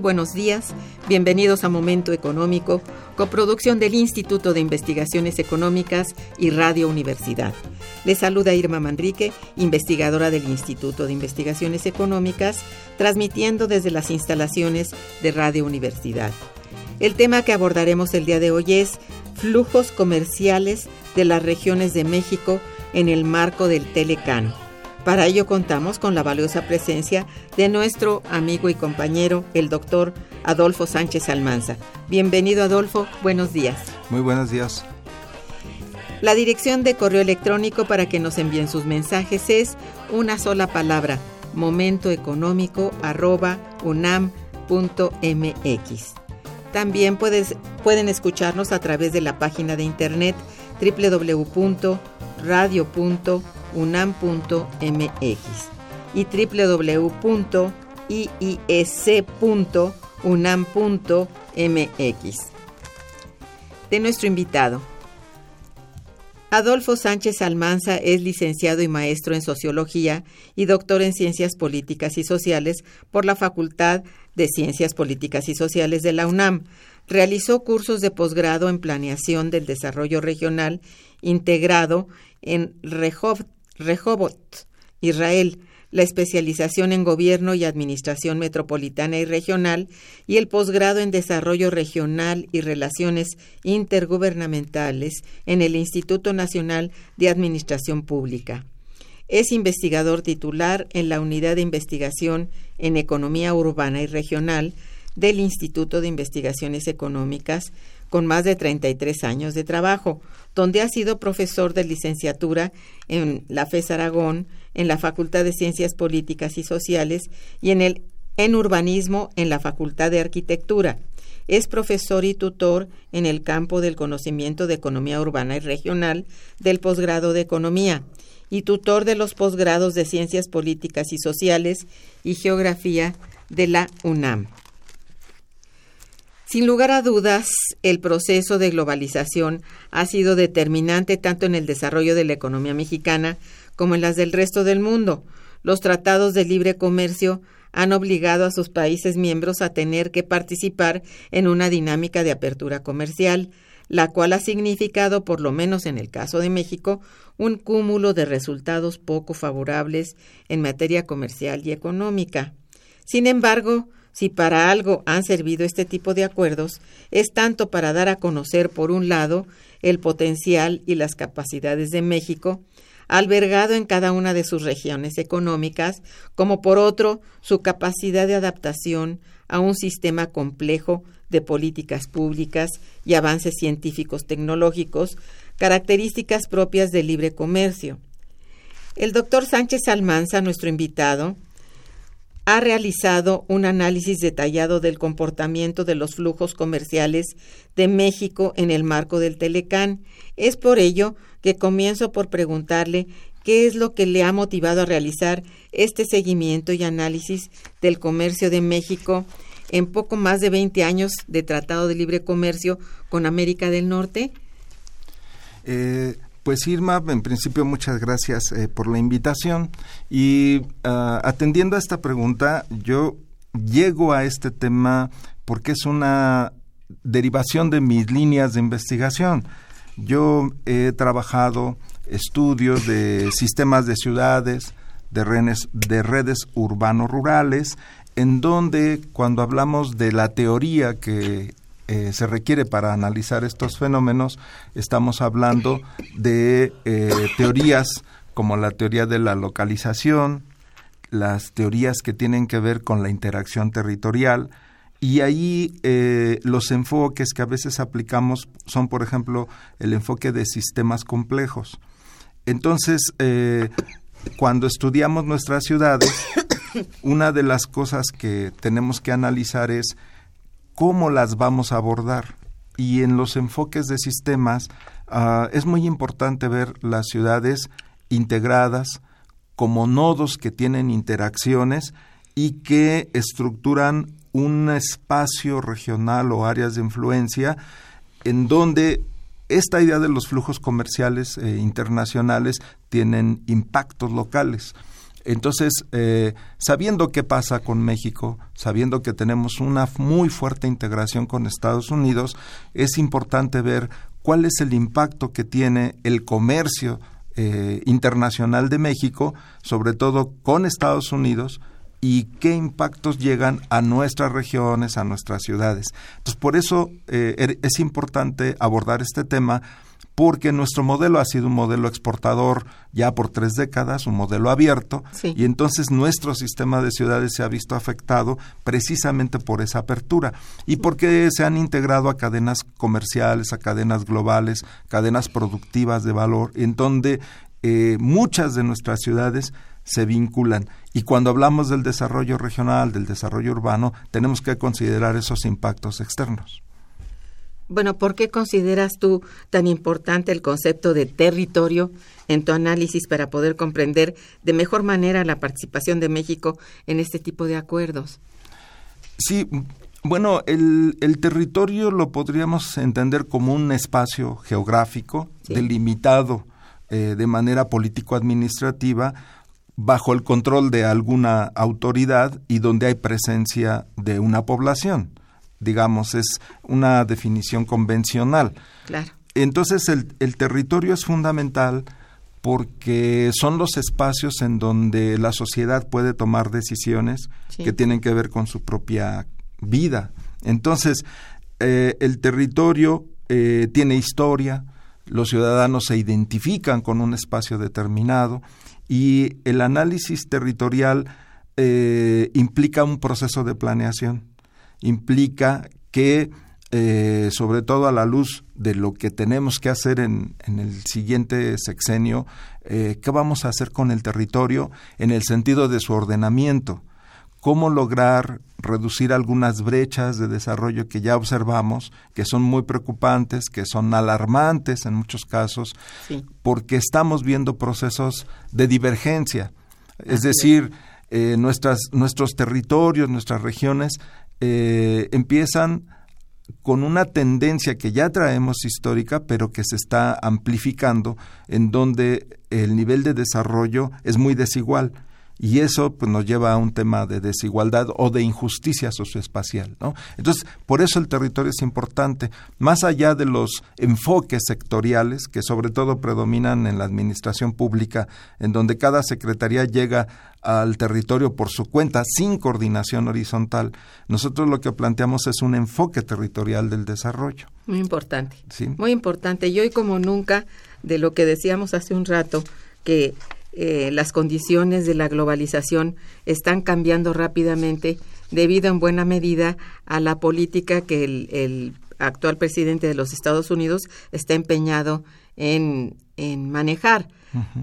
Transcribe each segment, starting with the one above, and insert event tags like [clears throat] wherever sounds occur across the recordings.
Buenos días, bienvenidos a Momento Económico, coproducción del Instituto de Investigaciones Económicas y Radio Universidad. Les saluda Irma Manrique, investigadora del Instituto de Investigaciones Económicas, transmitiendo desde las instalaciones de Radio Universidad. El tema que abordaremos el día de hoy es flujos comerciales de las regiones de México en el marco del Telecano. Para ello contamos con la valiosa presencia de nuestro amigo y compañero, el doctor Adolfo Sánchez Almanza. Bienvenido Adolfo, buenos días. Muy buenos días. La dirección de correo electrónico para que nos envíen sus mensajes es una sola palabra, momentoeconómico.unam.mx. También puedes, pueden escucharnos a través de la página de internet www.radio.unam.mx unam.mx y www.iis.unam.mx. De nuestro invitado. Adolfo Sánchez Almanza es licenciado y maestro en Sociología y doctor en Ciencias Políticas y Sociales por la Facultad de Ciencias Políticas y Sociales de la UNAM. Realizó cursos de posgrado en Planeación del Desarrollo Regional integrado en Rehovot Rehovot, Israel, la especialización en Gobierno y Administración Metropolitana y Regional y el posgrado en Desarrollo Regional y Relaciones Intergubernamentales en el Instituto Nacional de Administración Pública. Es investigador titular en la Unidad de Investigación en Economía Urbana y Regional del Instituto de Investigaciones Económicas con más de 33 años de trabajo, donde ha sido profesor de licenciatura en la FES Aragón, en la Facultad de Ciencias Políticas y Sociales y en el en urbanismo en la Facultad de Arquitectura. Es profesor y tutor en el campo del conocimiento de economía urbana y regional del posgrado de economía y tutor de los posgrados de ciencias políticas y sociales y geografía de la UNAM. Sin lugar a dudas, el proceso de globalización ha sido determinante tanto en el desarrollo de la economía mexicana como en las del resto del mundo. Los tratados de libre comercio han obligado a sus países miembros a tener que participar en una dinámica de apertura comercial, la cual ha significado, por lo menos en el caso de México, un cúmulo de resultados poco favorables en materia comercial y económica. Sin embargo, si para algo han servido este tipo de acuerdos, es tanto para dar a conocer, por un lado, el potencial y las capacidades de México, albergado en cada una de sus regiones económicas, como por otro, su capacidad de adaptación a un sistema complejo de políticas públicas y avances científicos tecnológicos, características propias del libre comercio. El doctor Sánchez Almanza, nuestro invitado, ha realizado un análisis detallado del comportamiento de los flujos comerciales de México en el marco del Telecán. Es por ello que comienzo por preguntarle qué es lo que le ha motivado a realizar este seguimiento y análisis del comercio de México en poco más de 20 años de Tratado de Libre Comercio con América del Norte. Eh, pues Irma, en principio muchas gracias eh, por la invitación y ah, atendiendo a esta pregunta, yo llego a este tema porque es una derivación de mis líneas de investigación. Yo he trabajado estudios de sistemas de ciudades, de redes, de redes urbano-rurales, en donde cuando hablamos de la teoría que eh, se requiere para analizar estos fenómenos, estamos hablando de eh, teorías como la teoría de la localización, las teorías que tienen que ver con la interacción territorial, y ahí eh, los enfoques que a veces aplicamos son, por ejemplo, el enfoque de sistemas complejos. Entonces, cuando estudiamos nuestras ciudades, una de las cosas que tenemos que analizar es cómo las vamos a abordar. Y en los enfoques de sistemas ah, es muy importante ver las ciudades integradas como nodos que tienen interacciones y que estructuran un espacio regional o áreas de influencia en donde esta idea de los flujos comerciales eh, internacionales tienen impactos locales. Entonces, eh, sabiendo qué pasa con México, sabiendo que tenemos una muy fuerte integración con Estados Unidos, es importante ver cuál es el impacto que tiene el comercio eh, internacional de México, sobre todo con Estados Unidos, y qué impactos llegan a nuestras regiones, a nuestras ciudades. Entonces, por eso eh, er, es importante abordar este tema porque nuestro modelo ha sido un modelo exportador ya por tres décadas, un modelo abierto, y entonces nuestro sistema de ciudades se ha visto afectado precisamente por esa apertura y porque se han integrado a cadenas comerciales, a cadenas globales, cadenas productivas de valor, en donde eh, muchas de nuestras ciudades se vinculan. Y cuando hablamos del desarrollo regional, del desarrollo urbano, tenemos que considerar esos impactos externos. Bueno, ¿por qué consideras tú tan importante el concepto de territorio en tu análisis para poder comprender de mejor manera la participación de México en este tipo de acuerdos? Sí, bueno, el, territorio lo podríamos entender como un espacio geográfico delimitado eh, de manera político-administrativa bajo el control de alguna autoridad y donde hay presencia de una población digamos, es una definición convencional. Claro. Entonces el, el territorio es fundamental porque son los espacios en donde la sociedad puede tomar decisiones que tienen que ver con su propia vida. Entonces, eh, el territorio eh, tiene historia, los ciudadanos se identifican con un espacio determinado y el análisis territorial eh, implica un proceso de planeación implica que, eh, sobre todo a la luz de lo que tenemos que hacer en, en el siguiente sexenio, eh, qué vamos a hacer con el territorio en el sentido de su ordenamiento, cómo lograr reducir algunas brechas de desarrollo que ya observamos, que son muy preocupantes, que son alarmantes en muchos casos, porque estamos viendo procesos de divergencia. Es. decir, eh, nuestras, nuestros territorios, nuestras regiones eh, empiezan con una tendencia que ya traemos histórica, pero que se está amplificando, en donde el nivel de desarrollo es muy desigual y eso pues, nos lleva a un tema de desigualdad o de injusticia socioespacial. ¿no? Entonces, por eso el territorio es importante, más allá de los enfoques sectoriales que sobre todo predominan en la administración pública, en donde cada secretaría llega al territorio por su cuenta sin coordinación horizontal, nosotros lo que planteamos es un enfoque territorial del desarrollo. Muy importante. ¿Sí? Muy importante. Y hoy como nunca, de lo que decíamos hace un rato, que eh, las condiciones de la globalización están cambiando rápidamente debido en buena medida a la política que el, actual presidente de los Estados Unidos está empeñado en, en manejar.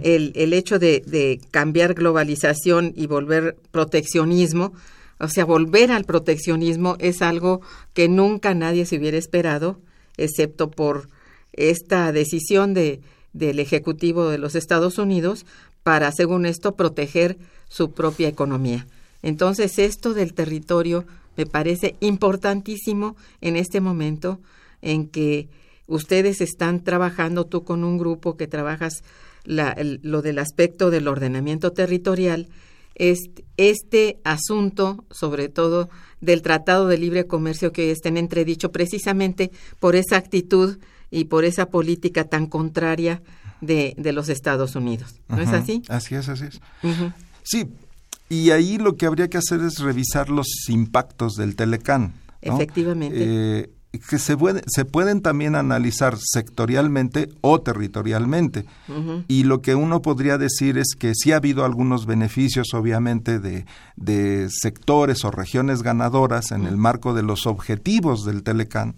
el, el, hecho de, de, cambiar globalización y volver proteccionismo, o sea, volver al proteccionismo es algo que nunca nadie se hubiera esperado, excepto por esta decisión de, del Ejecutivo de los Estados Unidos para, según esto, proteger su propia economía. Entonces, esto del territorio me parece importantísimo en este momento en que ustedes están trabajando, tú con un grupo que trabajas la, lo del aspecto del ordenamiento territorial, este, este asunto, sobre todo del Tratado de Libre Comercio que está en entredicho precisamente por esa actitud y por esa política tan contraria de, de los Estados Unidos. ¿No es así? Así es, así es. Sí, y ahí lo que habría que hacer es revisar los impactos del Telecán. Efectivamente. Eh, que se, puede, se pueden también analizar sectorialmente o territorialmente. Y lo que uno podría decir es que sí ha habido algunos beneficios, obviamente, de, de sectores o regiones ganadoras en el marco de los objetivos del Telecán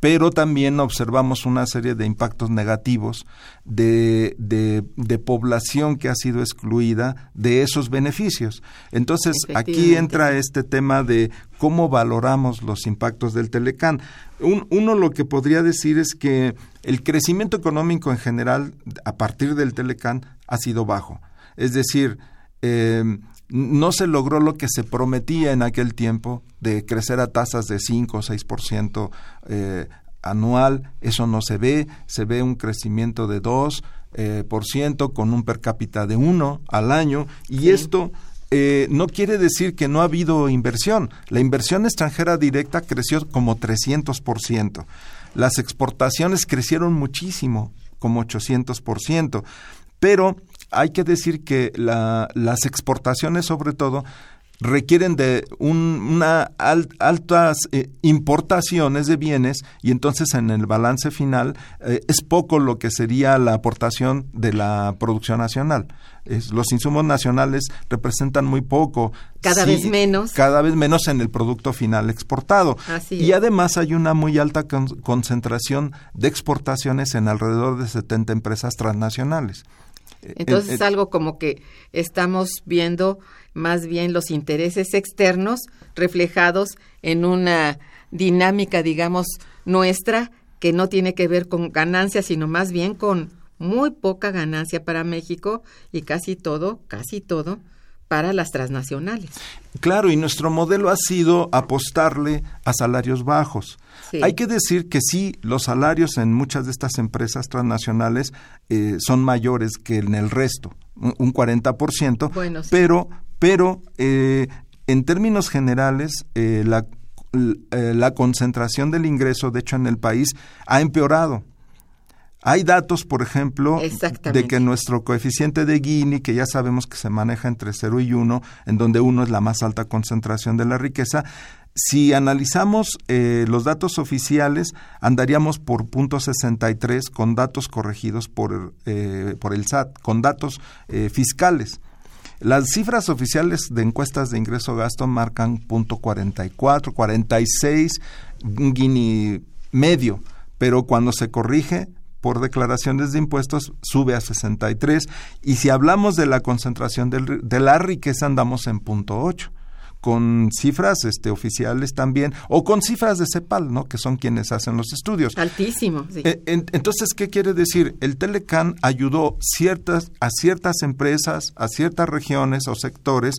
pero también observamos una serie de impactos negativos de, de, población que ha sido excluida de esos beneficios. Entonces, aquí entra este tema de cómo valoramos los impactos del Telecán. uno lo que podría decir es que el crecimiento económico en general a partir del Telecán ha sido bajo. Es decir, eh, no se logró lo que se prometía en aquel tiempo de crecer a tasas de 5 o 6% eh, anual, eso no se ve, se ve un crecimiento de 2 eh, por ciento con un per cápita de 1 al año y esto eh, no quiere decir que no ha habido inversión. La inversión extranjera directa creció como 300%. Las exportaciones crecieron muchísimo, como 800%. Pero hay que decir que las exportaciones sobre todo requieren de una altas eh, importaciones de bienes y entonces en el balance final eh, es poco lo que sería la aportación de la producción nacional. los insumos nacionales representan muy poco. Cada vez menos. Cada vez menos en el producto final exportado. y además hay una muy alta concentración de exportaciones en alrededor de 70 empresas transnacionales. Entonces es algo como que estamos viendo más bien los intereses externos reflejados en una dinámica, digamos, nuestra que no tiene que ver con ganancias, sino más bien con muy poca ganancia para México y casi todo, casi todo para las transnacionales. Claro, y nuestro modelo ha sido apostarle a salarios bajos. Hay que decir que sí, los salarios en muchas de estas empresas transnacionales eh, son mayores que en el resto, un 40%, bueno, pero, pero eh, en términos generales, eh, la, la concentración del ingreso, de hecho, en el país ha empeorado. Hay datos, por ejemplo, de que nuestro coeficiente de Gini, que ya sabemos que se maneja entre 0 y 1, en donde 1 es la más alta concentración de la riqueza, si analizamos eh, los datos oficiales, andaríamos por punto 63 con datos corregidos por, eh, por el SAT, con datos eh, fiscales. Las cifras oficiales de encuestas de ingreso-gasto marcan punto 44, 46, Gini medio, pero cuando se corrige por declaraciones de impuestos sube a 63 y si hablamos de la concentración de la riqueza andamos en punto 8 con cifras este, oficiales también, o con cifras de CEPAL, ¿no? que son quienes hacen los estudios. Altísimo. Sí. Eh, entonces, ¿qué quiere decir? El Telecan ayudó ciertas, a ciertas empresas, a ciertas regiones o sectores.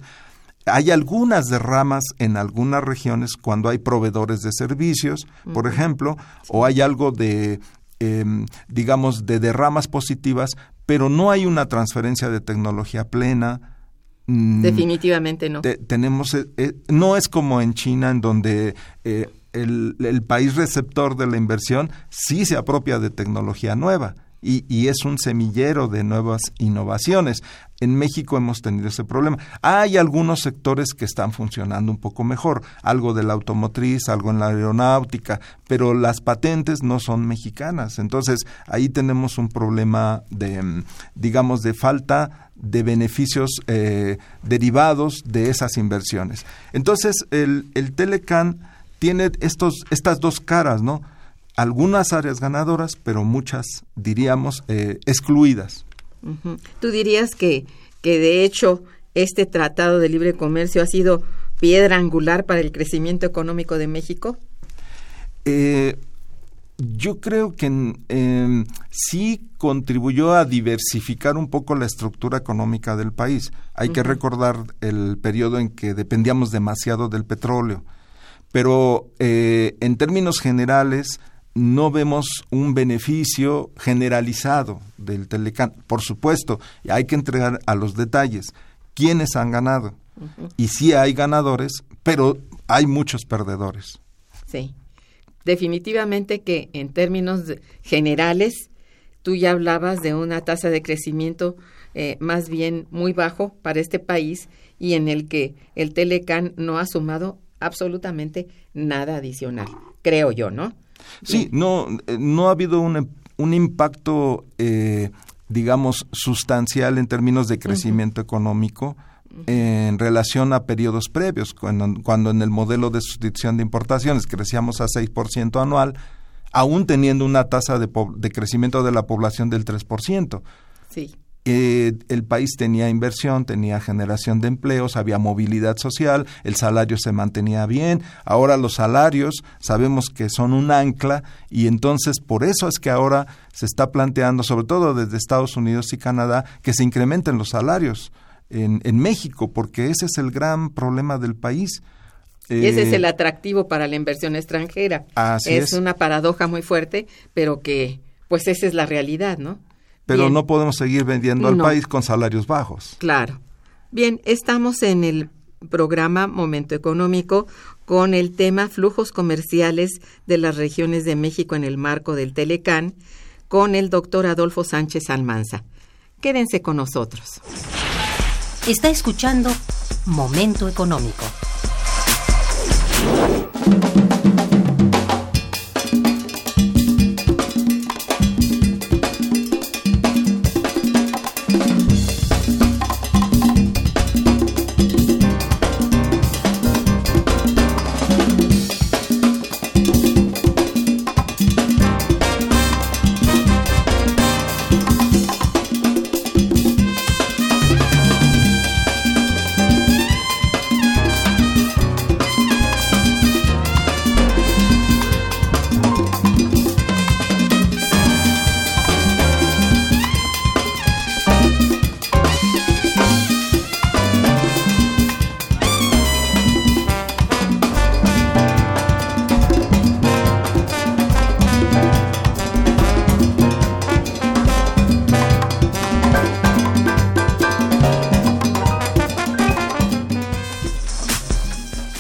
Hay algunas derramas en algunas regiones cuando hay proveedores de servicios, por ejemplo, o hay algo de Em, digamos, de derramas positivas, pero no hay una transferencia de tecnología plena. Mm, Definitivamente no. tenemos, eh, eh, no es como en China, en donde eh, el, el, país receptor de la inversión sí se apropia de tecnología nueva y, es un semillero de nuevas innovaciones. En México hemos tenido ese problema. Hay algunos sectores que están funcionando un poco mejor, algo de la automotriz, algo en la aeronáutica, pero las patentes no son mexicanas. Entonces, ahí tenemos un problema de, digamos, de falta de beneficios eh, derivados de esas inversiones. Entonces, el, el Telecan tiene estos, estas dos caras, ¿no? Algunas áreas ganadoras, pero muchas, diríamos, eh, excluidas. ¿Tú dirías que, que de hecho este Tratado de Libre Comercio ha sido piedra angular para el crecimiento económico de México? Eh, yo creo que em, sí contribuyó a diversificar un poco la estructura económica del país. Hay que recordar el periodo en que dependíamos demasiado del petróleo. Pero eh, en términos generales, no vemos un beneficio generalizado del Telecán. Por supuesto, hay que entregar a los detalles quiénes han ganado. Y sí hay ganadores, pero hay muchos perdedores. Sí definitivamente que en términos generales, tú ya hablabas de una tasa de crecimiento eh, más bien muy bajo para este país y en el que el Telecan no ha sumado absolutamente nada adicional, creo yo, ¿no? Sí, no, eh, no ha habido un, un impacto, eh, digamos, sustancial en términos de crecimiento económico en relación a periodos previos, cuando, en el modelo de sustitución de importaciones crecíamos a 6% anual, aún teniendo una tasa de, crecimiento de la población del 3%. Sí. Eh, el país tenía inversión, tenía generación de empleos, había movilidad social, el salario se mantenía bien. Ahora los salarios sabemos que son un ancla y entonces por eso es que ahora se está planteando, sobre todo desde Estados Unidos y Canadá, que se incrementen los salarios en, México, porque ese es el gran problema del país. Y ese es el eh, atractivo para la inversión extranjera. es, una paradoja muy fuerte, pero que, pues esa es la realidad, ¿no? Pero no podemos seguir vendiendo al país con salarios bajos. Claro. Bien, estamos en el programa Momento Económico con el tema flujos comerciales de las regiones de México en el marco del Telecán con el doctor Adolfo Sánchez Almanza. Quédense con nosotros. Está escuchando Momento Económico.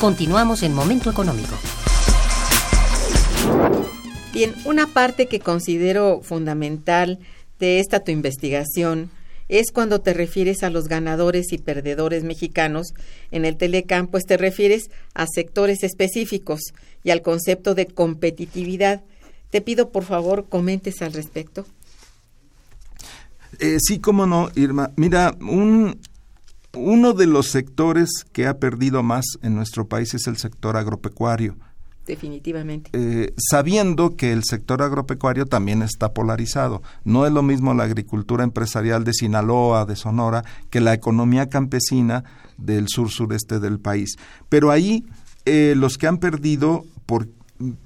Continuamos en Momento Económico. Bien, una parte que considero fundamental de esta tu investigación es cuando te refieres a los ganadores y perdedores mexicanos en el Telecam, pues te refieres a sectores específicos y al concepto de competitividad. Te pido por favor comentes al respecto. Eh, sí, cómo no, Irma. Mira, un, uno de los sectores que ha perdido más en nuestro país es el sector agropecuario. Definitivamente. Eh, sabiendo que el sector agropecuario también está polarizado. No es lo mismo la agricultura empresarial de Sinaloa, de Sonora, que la economía campesina del sur-sureste del país. Pero ahí eh, los que han perdido por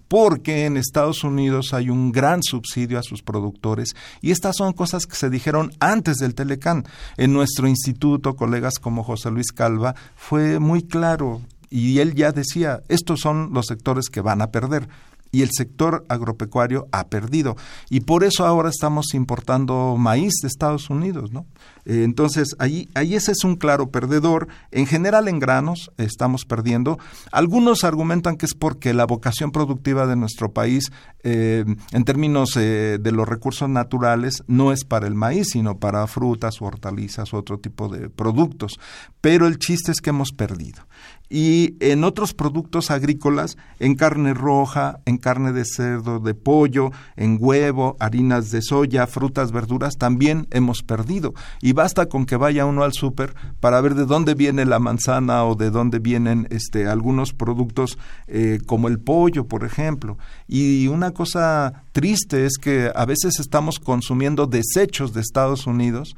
porque en Estados Unidos hay un gran subsidio a sus productores y estas son cosas que se dijeron antes del Telecán. En nuestro instituto, colegas como José Luis Calva, fue muy claro y él ya decía, estos son los sectores que van a perder y el sector agropecuario ha perdido. Y por eso ahora estamos importando maíz de Estados Unidos, ¿no? Eh, entonces, ahí, ahí ese es un claro perdedor. En general, en granos estamos perdiendo. Algunos argumentan que es porque la vocación productiva de nuestro país, eh, en términos eh, de los recursos naturales, no es para el maíz, sino para frutas, hortalizas, otro tipo de productos. Pero el chiste es que hemos perdido y en otros productos agrícolas, en carne roja, en carne de cerdo, de pollo, en huevo, harinas de soya, frutas, verduras, también hemos perdido. Y basta con que vaya uno al súper para ver de dónde viene la manzana o de dónde vienen este, algunos productos eh, como el pollo, por ejemplo. Y una cosa triste es que a veces estamos consumiendo desechos de Estados Unidos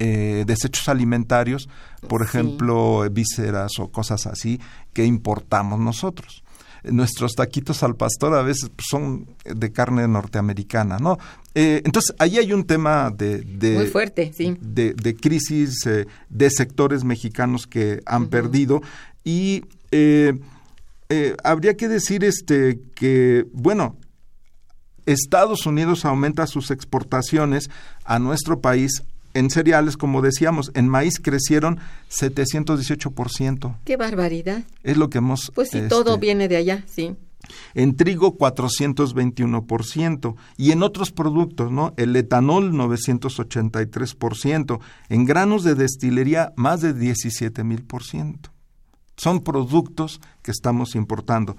eh, desechos alimentarios, por ejemplo, vísceras o cosas así, que importamos nosotros. Nuestros taquitos al pastor a veces son de carne norteamericana, ¿no? Eh, entonces, ahí hay un tema de... Muy fuerte, sí. De, crisis eh, de sectores mexicanos que han perdido y habría que decir este que, bueno, Estados Unidos aumenta sus exportaciones a nuestro país en cereales, como decíamos, en maíz crecieron 718%. ¡Qué barbaridad! Es lo que hemos... Pues sí, todo este, viene de allá, sí. En trigo 421% y en otros productos, ¿no? El etanol 983%, en granos de destilería más de 17 mil por ciento. Son productos que estamos importando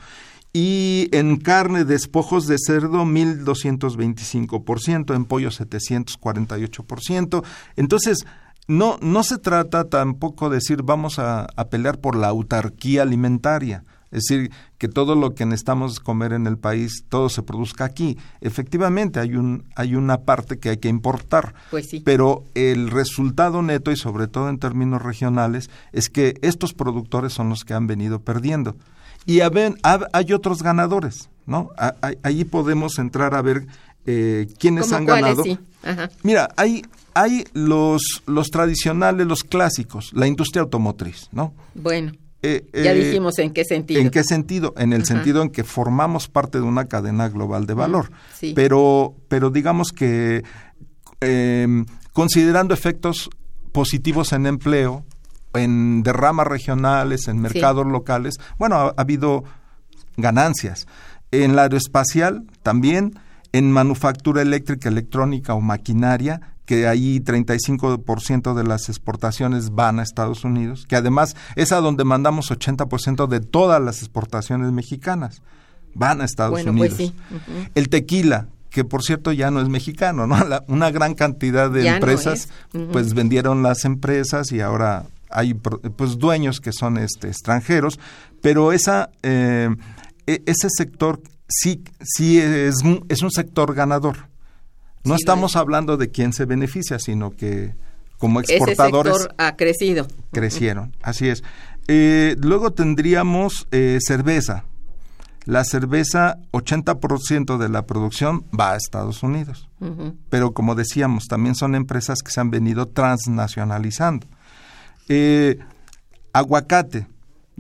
y en carne despojos de cerdo 1225%, en pollo 748%. Entonces, no, no se trata tampoco de decir vamos a, a, pelear por la autarquía alimentaria, es decir, que todo lo que necesitamos comer en el país, todo se produzca aquí. Efectivamente, hay, un, hay una parte que hay que importar, pues sí. pero el resultado neto, y sobre todo en términos regionales, es que estos productores son los que han venido perdiendo. Y hay otros ganadores, ¿no? Ahí podemos entrar a ver eh, quiénes han ganado. Mira, hay, hay los, los tradicionales, los clásicos, la industria automotriz, ¿no? Bueno. Eh, ya eh, dijimos en qué sentido. ¿En qué sentido? En el sentido en que formamos parte de una cadena global de valor. Pero, pero digamos que em, considerando efectos positivos en empleo, en derramas regionales, en mercados locales, bueno, ha, habido ganancias. En la aeroespacial también, en manufactura eléctrica, electrónica o maquinaria, que ahí 35% de las exportaciones van a Estados Unidos, que además es a donde mandamos 80% de todas las exportaciones mexicanas, van a Estados pues Unidos. El tequila, que por cierto ya no es mexicano, ¿no? [laughs] una gran cantidad de empresas, pues vendieron las empresas y ahora hay pues dueños que son este extranjeros, pero esa eh, e, ese sector sí sí es, es un sector ganador. No estamos hablando de quién se beneficia, sino que como exportadores ese sector ha crecido. Crecieron, así es. Eh, luego tendríamos eh, cerveza. La cerveza, 80% de la producción va a Estados Unidos. Pero como decíamos, también son empresas que se han venido transnacionalizando. Eh, aguacate.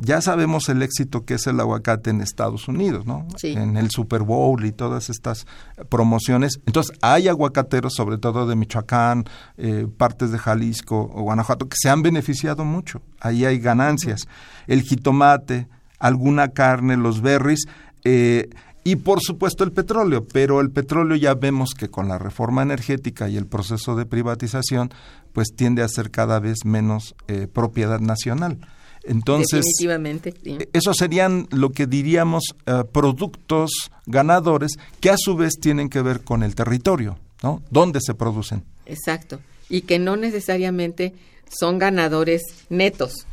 Ya sabemos el éxito que es el aguacate en Estados Unidos, ¿no? En el Super Bowl y todas estas promociones. Entonces, hay aguacateros, sobre todo de Michoacán, eh, partes de Jalisco o Guanajuato, que se han beneficiado mucho. Ahí hay ganancias. El jitomate, alguna carne, los berries. Eh, y por supuesto el petróleo, pero el petróleo ya vemos que con la reforma energética y el proceso de privatización, pues tiende a ser cada vez menos eh, propiedad nacional. Entonces, Definitivamente, e, esos serían lo que diríamos eh, productos ganadores que a su vez tienen que ver con el territorio, ¿no? ¿Dónde se producen? Exacto. Y que no necesariamente son ganadores netos,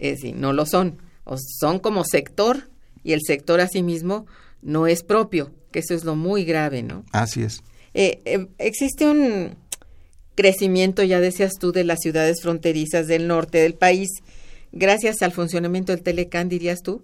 es decir, no lo son. O son como sector y el sector asimismo no es propio, que eso es lo muy grave, ¿no? Así es. Eh, eh, existe un crecimiento, ya decías tú, de las ciudades fronterizas del norte del país, gracias al funcionamiento del Telecán, dirías tú.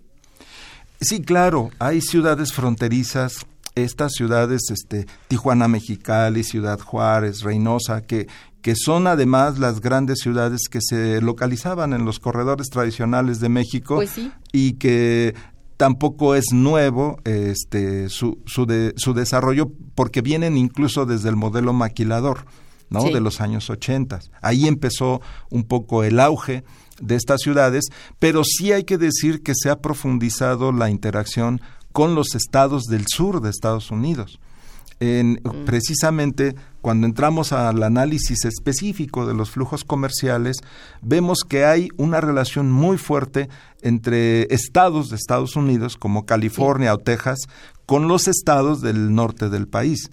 Sí, claro, hay ciudades fronterizas, estas ciudades, este, Tijuana, Mexicali, Ciudad Juárez, Reynosa, que, que son además las grandes ciudades que se localizaban en los corredores tradicionales de México pues sí. y que tampoco es nuevo este, su, su, de, su desarrollo porque vienen incluso desde el modelo maquilador ¿no? de los años 80. Ahí empezó un poco el auge de estas ciudades, pero sí hay que decir que se ha profundizado la interacción con los estados del sur de Estados Unidos. En, Precisamente cuando entramos al análisis específico de los flujos comerciales, vemos que hay una relación muy fuerte entre estados de Estados Unidos, como California o Texas, con los estados del norte del país.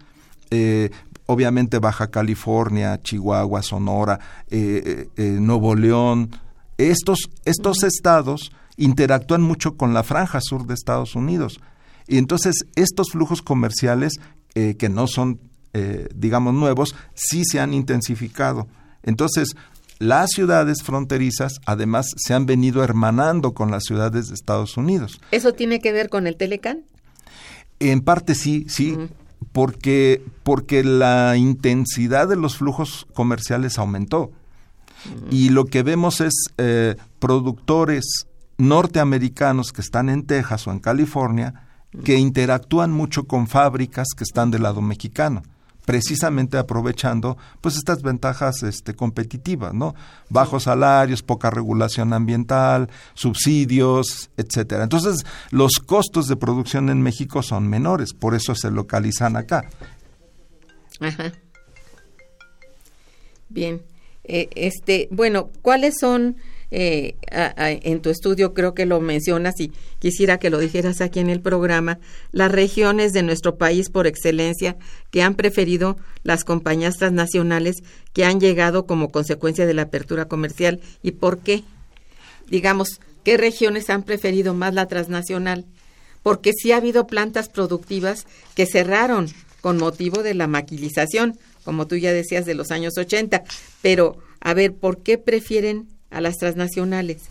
Eh, obviamente Baja California, Chihuahua, Sonora, eh, eh, Nuevo León, estos, estos estados interactúan mucho con la franja sur de Estados Unidos. Y entonces estos flujos comerciales, eh, que no son, eh, digamos, nuevos, sí se han intensificado. Entonces, las ciudades fronterizas además se han venido hermanando con las ciudades de Estados Unidos. ¿Eso tiene que ver con el Telecán? En parte sí, sí, porque, porque la intensidad de los flujos comerciales aumentó. Y lo que vemos es eh, productores norteamericanos que están en Texas o en California que interactúan mucho con fábricas que están del lado mexicano precisamente aprovechando pues estas ventajas este competitivas, ¿no? Bajos salarios, poca regulación ambiental, subsidios, etcétera. Entonces, los costos de producción en México son menores, por eso se localizan acá. Ajá. Bien. Eh, este, bueno, ¿cuáles son eh, en tu estudio creo que lo mencionas y quisiera que lo dijeras aquí en el programa, las regiones de nuestro país por excelencia que han preferido las compañías transnacionales que han llegado como consecuencia de la apertura comercial y por qué. Digamos, ¿qué regiones han preferido más la transnacional? Porque sí ha habido plantas productivas que cerraron con motivo de la maquilización, como tú ya decías, de los años 80. Pero, a ver, ¿por qué prefieren a las transnacionales?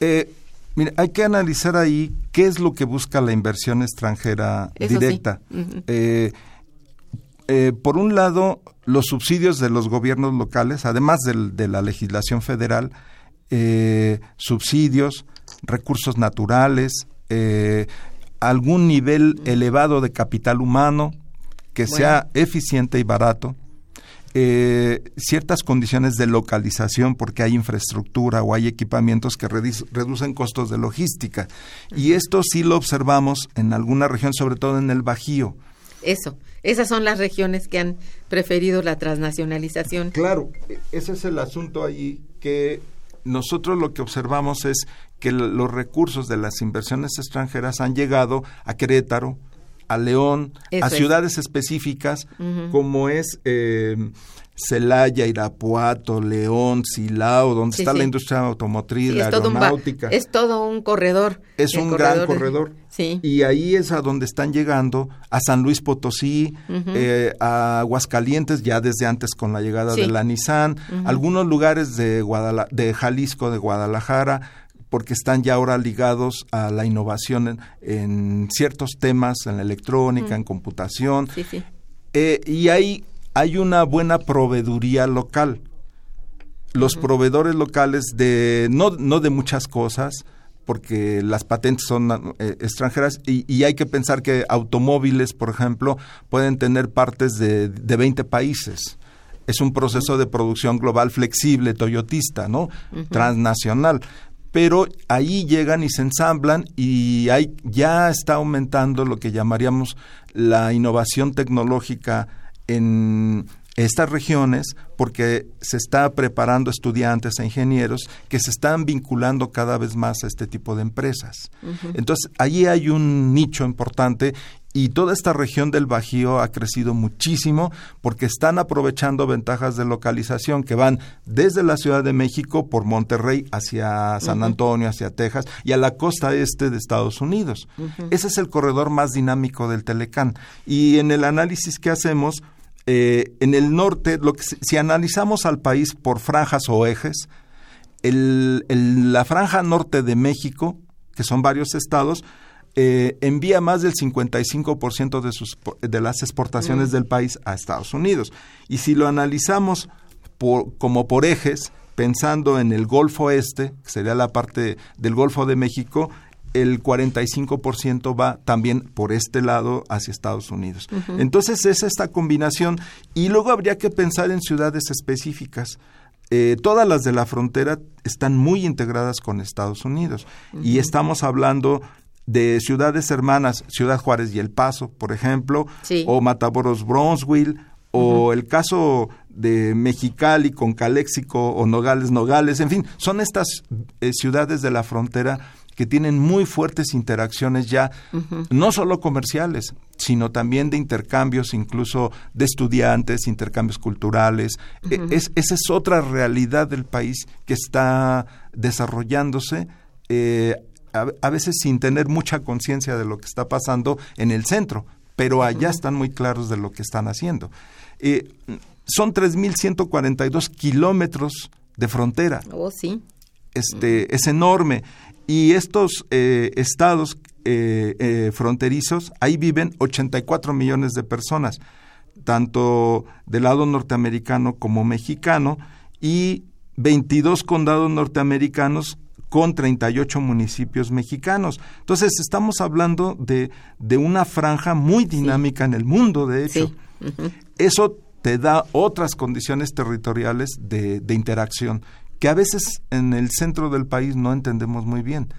Eh, mira, hay que analizar ahí qué es lo que busca la inversión extranjera directa. Eh, eh, por un lado, los subsidios de los gobiernos locales, además de la legislación federal, subsidios, recursos naturales, algún nivel elevado de capital humano que sea eficiente y barato, eh, ciertas condiciones de localización porque hay infraestructura o hay equipamientos que reducen costos de logística. Y esto sí lo observamos en alguna región, sobre todo en el Bajío. Eso, esas son las regiones que han preferido la transnacionalización. Claro, e, ese es el asunto allí que nosotros lo que observamos es que los recursos de las inversiones extranjeras han llegado a Querétaro, a León, a ciudades específicas como es eh, Celaya, Irapuato, León, Silao, donde está la industria automotriz, la aeronáutica. es todo un corredor. Es un gran corredor. Y ahí es a donde están llegando, a San Luis Potosí, eh, a Aguascalientes, ya desde antes con la llegada de la Nissan, algunos lugares de, de Jalisco, de Guadalajara, porque están ya ahora ligados a la innovación en, ciertos temas, en la electrónica, en computación. Eh, y hay, hay una buena proveeduría local. Los proveedores locales de, no, no de muchas cosas, porque las patentes son eh, extranjeras y, hay que pensar que automóviles, por ejemplo, pueden tener partes de, de 20 países. Es un proceso de producción global flexible, toyotista, ¿no? Transnacional pero ahí llegan y se ensamblan y hay, ya está aumentando lo que llamaríamos la innovación tecnológica en estas regiones porque se está preparando estudiantes e ingenieros que se están vinculando cada vez más a este tipo de empresas. Entonces, allí hay un nicho importante y toda esta región del Bajío ha crecido muchísimo porque están aprovechando ventajas de localización que van desde la Ciudad de México por Monterrey hacia San Antonio, hacia Texas y a la costa este de Estados Unidos. Ese es el corredor más dinámico del Telecán. Y en el análisis que hacemos, eh, en el norte, lo que, si analizamos al país por franjas o ejes, la franja norte de México, que son varios estados, eh, envía más del 55% de, sus, de las exportaciones mm. del país a Estados Unidos. Y si lo analizamos por, como por ejes, pensando en el Golfo Este, que sería la parte del Golfo de México, el 45% va también por este lado hacia Estados Unidos. Entonces es esta combinación y luego habría que pensar en ciudades específicas. Eh, todas las de la frontera están muy integradas con Estados Unidos y estamos hablando de ciudades hermanas, Ciudad Juárez y El Paso, por ejemplo, o Matamoros Bronzeville, o el caso de Mexicali con Caléxico o Nogales Nogales, en fin, son estas eh, ciudades de la frontera que tienen muy fuertes interacciones ya, no solo comerciales, sino también de intercambios, incluso de estudiantes, intercambios culturales. E, es, esa es otra realidad del país que está desarrollándose. Eh, a, veces sin tener mucha conciencia de lo que está pasando en el centro, pero allá están muy claros de lo que están haciendo. Eh, son 3.142 kilómetros de frontera. Oh, sí. Este, Es enorme. Y estos eh, estados eh, eh, fronterizos, ahí viven 84 millones de personas, tanto del lado norteamericano como mexicano, y 22 condados norteamericanos con 38 municipios mexicanos. Entonces, estamos hablando de, de una franja muy dinámica en el mundo, de hecho. Eso te da otras condiciones territoriales de, de interacción que a veces en el centro del país no entendemos muy bien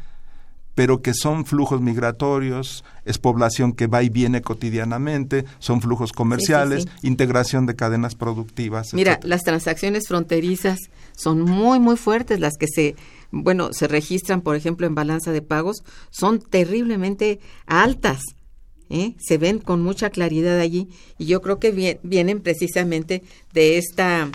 pero que son flujos migratorios, es población que va y viene cotidianamente, son flujos comerciales, integración de cadenas productivas. Mira, las transacciones fronterizas son muy, muy fuertes, las que se, bueno, se registran, por ejemplo, en balanza de pagos, son terriblemente altas. ¿eh? Se ven con mucha claridad allí y yo creo que vienen precisamente de esta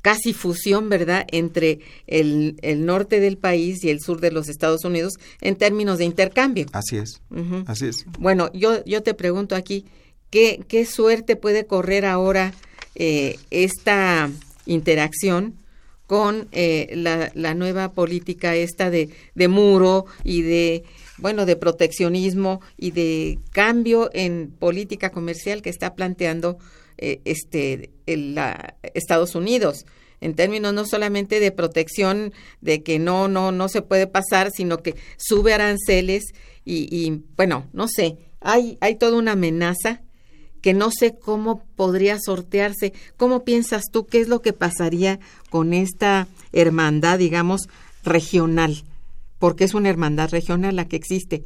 casi fusión, ¿verdad?, entre el, el, norte del país y el sur de los Estados Unidos en términos de intercambio. Así es, así es. Bueno, yo, yo te pregunto aquí, ¿qué, qué suerte puede correr ahora eh, esta interacción con eh, la, la, nueva política esta de, muro y de bueno, de proteccionismo y de cambio en política comercial que está planteando eh, este, la, Estados Unidos en términos no solamente de protección de que no no no se puede pasar sino que sube aranceles y, y, bueno no sé hay hay toda una amenaza que no sé cómo podría sortearse cómo piensas tú qué es lo que pasaría con esta hermandad digamos regional porque es una hermandad regional la que existe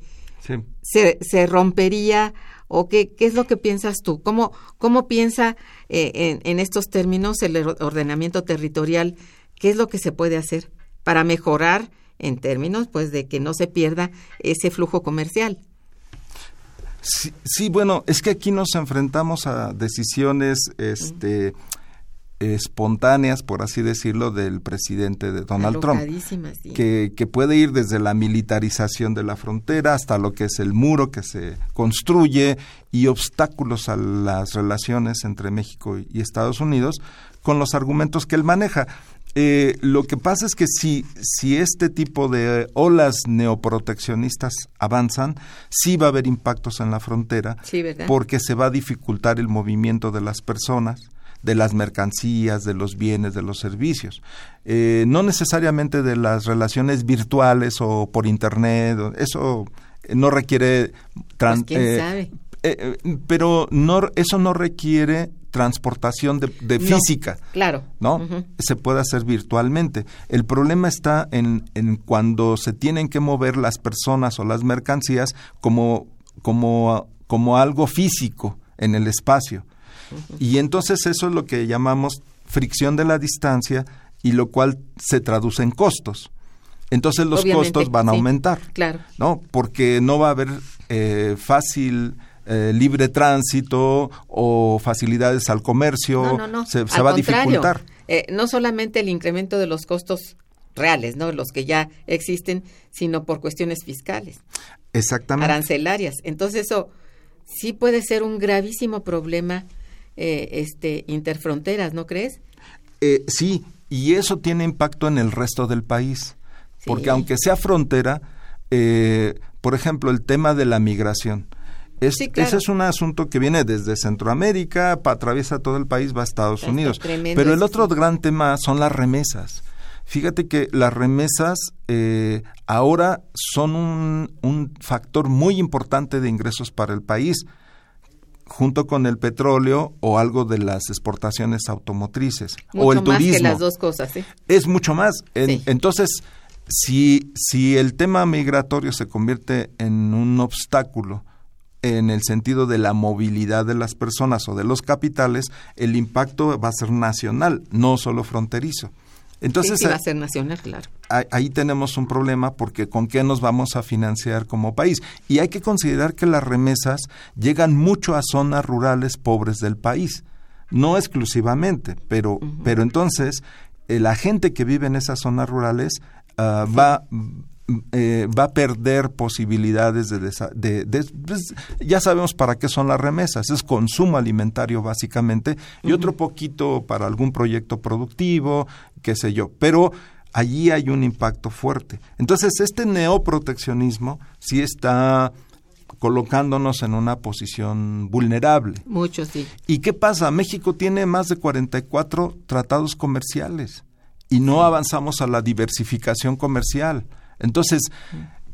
se, se rompería ¿O qué, qué es lo que piensas tú? ¿Cómo, cómo piensa eh, en, estos términos el ordenamiento territorial? ¿Qué es lo que se puede hacer para mejorar en términos pues de que no se pierda ese flujo comercial? Sí, bueno, es que aquí nos enfrentamos a decisiones este, espontáneas, por así decirlo, del presidente de Donald Trump, que, que, puede ir desde la militarización de la frontera hasta lo que es el muro que se construye y obstáculos a las relaciones entre México y Estados Unidos con los argumentos que él maneja. Eh, lo que pasa es que si, si este tipo de olas neoproteccionistas avanzan, sí va a haber impactos en la frontera, porque se va a dificultar el movimiento de las personas, de las mercancías, de los bienes, de los servicios. Eh, no necesariamente de las relaciones virtuales o por Internet, eso no requiere... Pues, eh, eh, pero no, eso no requiere transportación de, física. Claro. ¿No? Se puede hacer virtualmente. El problema está en, en, cuando se tienen que mover las personas o las mercancías como, como, como algo físico en el espacio. Y entonces eso es lo que llamamos fricción de la distancia y lo cual se traduce en costos. Entonces los costos van a aumentar, claro. ¿no? Porque no va a haber eh, fácil eh, libre tránsito o facilidades al comercio, Se, va a dificultar. Eh, no solamente el incremento de los costos reales, ¿no? Los que ya existen, sino por cuestiones fiscales. Exactamente. Arancelarias. Entonces eso sí puede ser un gravísimo problema eh, este, interfronteras, ¿no crees? Eh, sí, y eso tiene impacto en el resto del país, porque aunque sea frontera, eh, por ejemplo, el tema de la migración. Es, Ese es un asunto que viene desde Centroamérica, atraviesa todo el país, va a Estados Unidos. Pero el otro gran tema son las remesas. Fíjate que las remesas ahora son un, un, factor muy importante de ingresos para el país junto con el petróleo o algo de las exportaciones automotrices o el más turismo. Que las dos cosas, ¿sí? Es mucho más. Entonces, si, si el tema migratorio se convierte en un obstáculo en el sentido de la movilidad de las personas o de los capitales, el impacto va a ser nacional, no solo fronterizo. Entonces, sí, va a ser nacional, claro. Ahí tenemos un problema porque con qué nos vamos a financiar como país. Y hay que considerar que las remesas llegan mucho a zonas rurales pobres del país. No exclusivamente, pero, pero entonces eh, la gente que vive en esas zonas rurales ah, va eh, va a perder posibilidades de, de, pues, ya sabemos para qué son las remesas es consumo alimentario básicamente y otro poquito para algún proyecto productivo qué sé yo pero allí hay un impacto fuerte entonces este neoproteccionismo sí está colocándonos en una posición vulnerable. Mucho, sí. ¿Y qué pasa? México tiene más de 44 tratados comerciales y no avanzamos a la diversificación comercial. Entonces,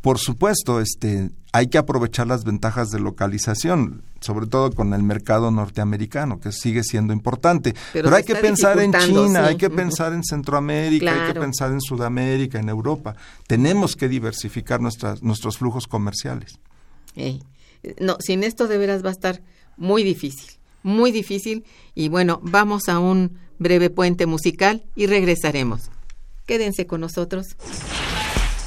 por supuesto, este, hay que aprovechar las ventajas de localización, sobre todo con el mercado norteamericano, que sigue siendo importante. Pero, hay que pensar en China, hay que pensar en Centroamérica, hay que pensar en Sudamérica, en Europa. Tenemos que diversificar nuestras, nuestros flujos comerciales. No, sin esto de veras va a estar muy difícil, muy difícil. Y bueno, vamos a un breve puente musical y regresaremos. Quédense con nosotros.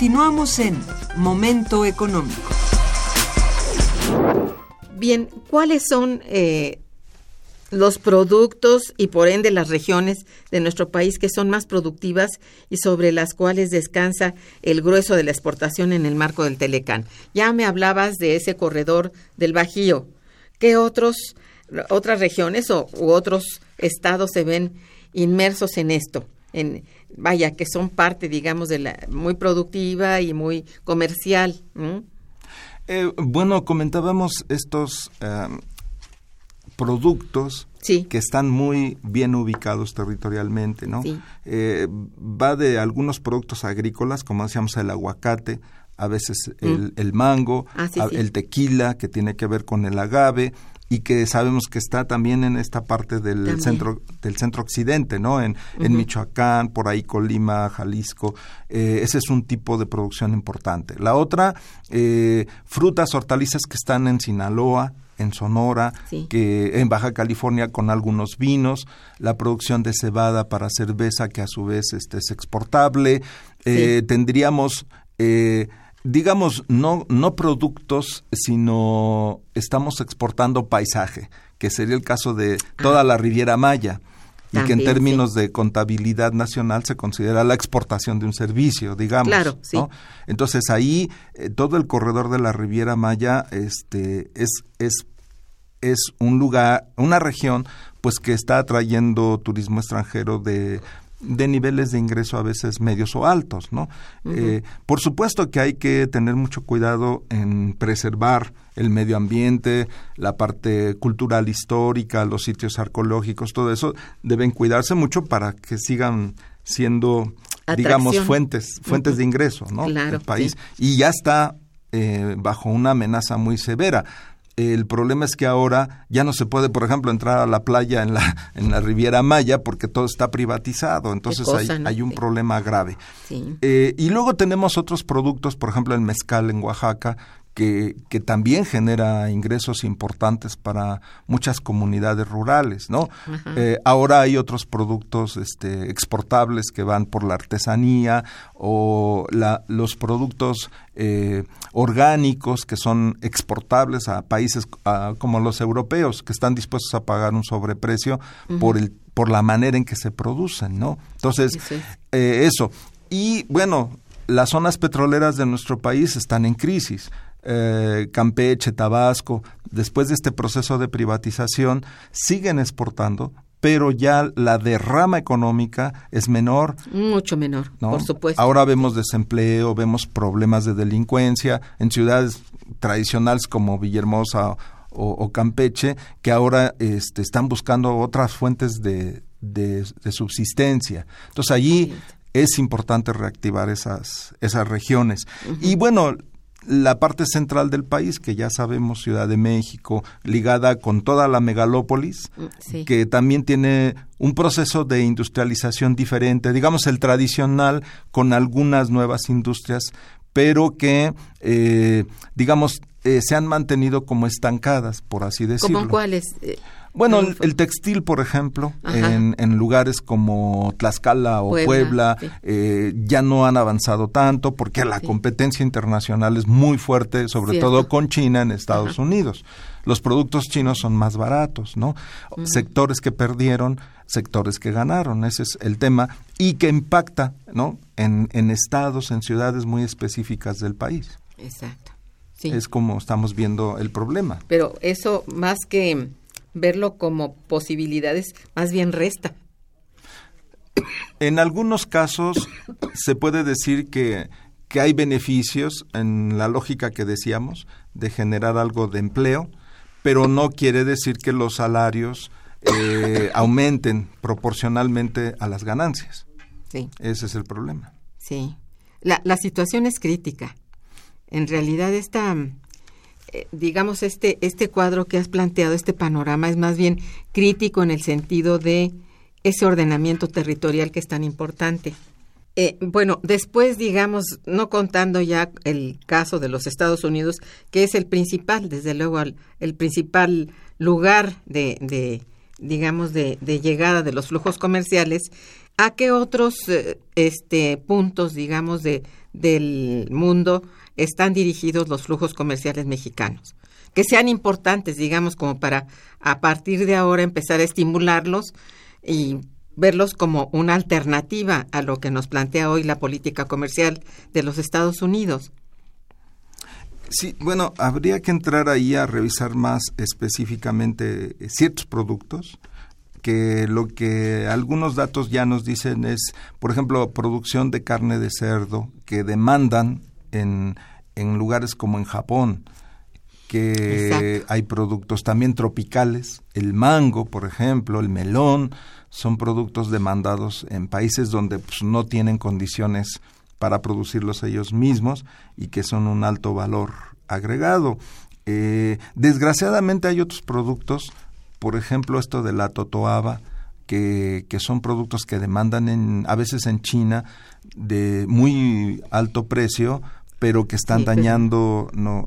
Continuamos en Momento Económico. Bien, ¿cuáles son eh, los productos y por ende las regiones de nuestro país que son más productivas y sobre las cuales descansa el grueso de la exportación en el marco del Telecán? Ya me hablabas de ese corredor del Bajío. ¿Qué otros, otras regiones o, u otros estados se ven inmersos en esto? Vaya, que son parte, digamos, de la muy productiva y muy comercial. Eh, bueno, comentábamos estos em, productos que están muy bien ubicados territorialmente, ¿no? Eh, va de algunos productos agrícolas, como decíamos el aguacate, a veces el, mm. mango, ah, el tequila, que tiene que ver con el agave, y que sabemos que está también en esta parte del centro del centro occidente, ¿no? En, en Michoacán, por ahí Colima, Jalisco, eh, ese es un tipo de producción importante. La otra, eh, frutas, hortalizas que están en Sinaloa, en Sonora, que en Baja California con algunos vinos, la producción de cebada para cerveza que a su vez este, es exportable, eh, tendríamos eh, digamos, no, no productos, sino estamos exportando paisaje, que sería el caso de toda la Riviera Maya. y que en términos de contabilidad nacional se considera la exportación de un servicio, digamos. Claro, sí. Entonces ahí eh, todo el corredor de la Riviera Maya este, es, es, es un lugar, una región, pues que está atrayendo turismo extranjero de de niveles de ingreso a veces medios o altos, ¿no? Eh, por supuesto que hay que tener mucho cuidado en preservar el medio ambiente, la parte cultural histórica, los sitios arqueológicos, todo eso deben cuidarse mucho para que sigan siendo, digamos, fuentes, fuentes de ingreso, ¿no? Claro, país. Y ya está eh, bajo una amenaza muy severa. El problema es que ahora ya no se puede, por ejemplo, entrar a la playa en la, [laughs] en la Riviera Maya porque todo está privatizado. Entonces hay, un problema grave. Eh, y luego tenemos otros productos, por ejemplo, el mezcal en Oaxaca, que, que, también genera ingresos importantes para muchas comunidades rurales, ¿no? Eh, ahora hay otros productos este, exportables que van por la artesanía o la, los productos eh, orgánicos que son exportables a países como los europeos, que están dispuestos a pagar un sobreprecio por, el, por la manera en que se producen, ¿no? Entonces, eh, eso. Y bueno, las zonas petroleras de nuestro país están en crisis eh, Campeche, Tabasco, después de este proceso de privatización, siguen exportando, pero ya la derrama económica es menor. Mucho menor, por supuesto. Ahora vemos desempleo, vemos problemas de delincuencia en ciudades tradicionales como Villahermosa o, Campeche, que ahora este, están buscando otras fuentes de, de, subsistencia. Entonces allí es importante reactivar esas, esas regiones. Y bueno, la parte central del país, que ya sabemos, Ciudad de México, ligada con toda la megalópolis, mm, que también tiene un proceso de industrialización diferente, digamos el tradicional, con algunas nuevas industrias, pero que, eh, digamos, eh, se han mantenido como estancadas, por así decirlo. ¿Cómo cuáles? Eh, bueno, el, textil, por ejemplo, en, en, lugares como Tlaxcala o Puebla, eh, ya no han avanzado tanto porque la competencia internacional es muy fuerte, sobre todo con China en Estados Unidos. Los productos chinos son más baratos, ¿no? Sectores que perdieron, sectores que ganaron, ese es el tema, y que impacta, ¿no? En, en estados, en ciudades muy específicas del país. Exacto. Es como estamos viendo el problema. Pero eso más que verlo como posibilidades, más bien resta. En algunos casos se puede decir que, que hay beneficios en la lógica que decíamos de generar algo de empleo, pero no quiere decir que los salarios eh, aumenten proporcionalmente a las ganancias. Sí. Ese es el problema. Sí. La, la situación es crítica. En realidad esta digamos, este, este cuadro que has planteado, este panorama, es más bien crítico en el sentido de ese ordenamiento territorial que es tan importante. Eh, bueno, después, digamos, no contando ya el caso de los Estados Unidos, que es el principal, desde luego, el, principal lugar de, de digamos, de, de, llegada de los flujos comerciales, ¿a qué otros eh, este, puntos, digamos, de, del mundo están dirigidos los flujos comerciales mexicanos, que sean importantes, digamos, como para a partir de ahora empezar a estimularlos y verlos como una alternativa a lo que nos plantea hoy la política comercial de los Estados Unidos. Sí, bueno, habría que entrar ahí a revisar más específicamente ciertos productos, que lo que algunos datos ya nos dicen es, por ejemplo, producción de carne de cerdo que demandan en, en lugares como en Japón, que hay productos también tropicales, el mango, por ejemplo, el melón, son productos demandados en países donde pues, no tienen condiciones para producirlos ellos mismos y que son un alto valor agregado. Eh, desgraciadamente hay otros productos, por ejemplo esto de la totoaba, que, que, son productos que demandan en, a veces en China de muy alto precio pero que están dañando, no,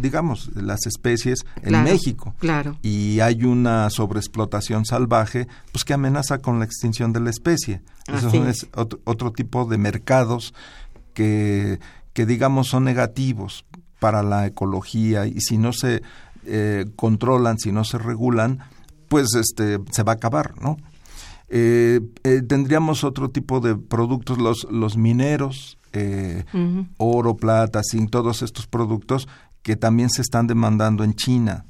digamos, las especies en México. Claro. Y hay una sobreexplotación salvaje, pues que amenaza con la extinción de la especie. Eso es otro, tipo de mercados que, que, digamos, son negativos para la ecología y si no se eh, controlan, si no se regulan, pues este se va a acabar, ¿no? Eh, eh, tendríamos otro tipo de productos, los, los mineros, eh, oro, plata, zinc, todos estos productos que también se están demandando en China.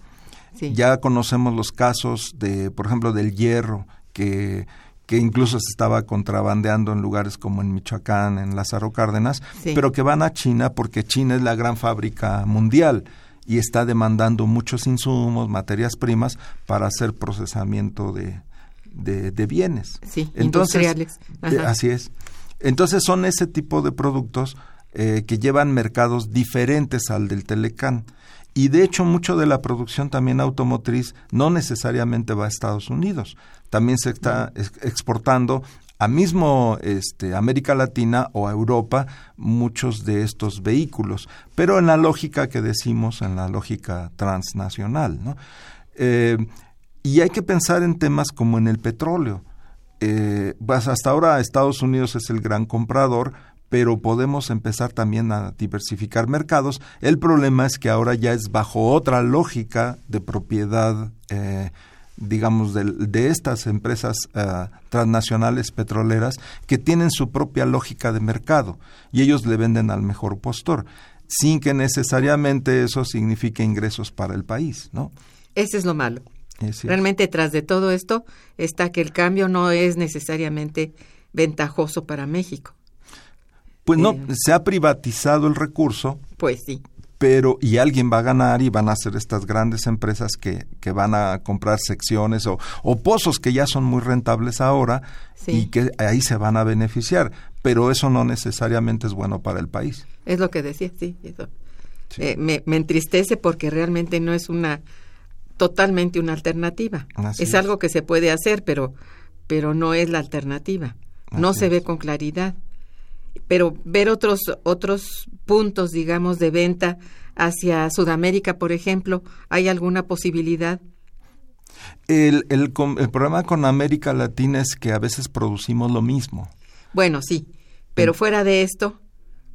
Ya conocemos los casos de, por ejemplo, del hierro, que, que incluso se estaba contrabandeando en lugares como en Michoacán, en Lázaro Cárdenas, Sí. pero que van a China porque China es la gran fábrica mundial y está demandando muchos insumos, materias primas para hacer procesamiento de, de, de bienes. Sí, industriales. Ajá. eh, así es. Entonces son ese tipo de productos eh, que llevan mercados diferentes al del Telecán. Y de hecho mucho de la producción también automotriz no necesariamente va a Estados Unidos. También se está ex- exportando a mismo este, América Latina o a Europa muchos de estos vehículos, pero en la lógica que decimos, en la lógica transnacional. ¿no? Eh, y hay que pensar en temas como en el petróleo. Eh, pues hasta ahora Estados Unidos es el gran comprador, pero podemos empezar también a diversificar mercados. El problema es que ahora ya es bajo otra lógica de propiedad, eh, digamos, de, estas empresas eh, transnacionales petroleras que tienen su propia lógica de mercado y ellos le venden al mejor postor, sin que necesariamente eso signifique ingresos para el país, ¿no? Ese es lo malo. Realmente tras de todo esto está que el cambio no es necesariamente ventajoso para México. Pues no, Eh. se ha privatizado el recurso, Pues sí, pero y alguien va a ganar y van a ser estas grandes empresas que, que van a comprar secciones o, o pozos que ya son muy rentables ahora Sí. y que ahí se van a beneficiar, pero eso no necesariamente es bueno para el país. es lo que decía, sí. eso. Sí. Eh, me, me entristece porque realmente no es una totalmente una alternativa. Así es, algo que se puede hacer, pero pero no es la alternativa. no se es. ve con claridad. Pero ver otros otros puntos, digamos, de venta hacia Sudamérica, por ejemplo, ¿hay alguna posibilidad? El, el, el problema con América Latina es que a veces producimos lo mismo. Bueno, sí, pero fuera de esto,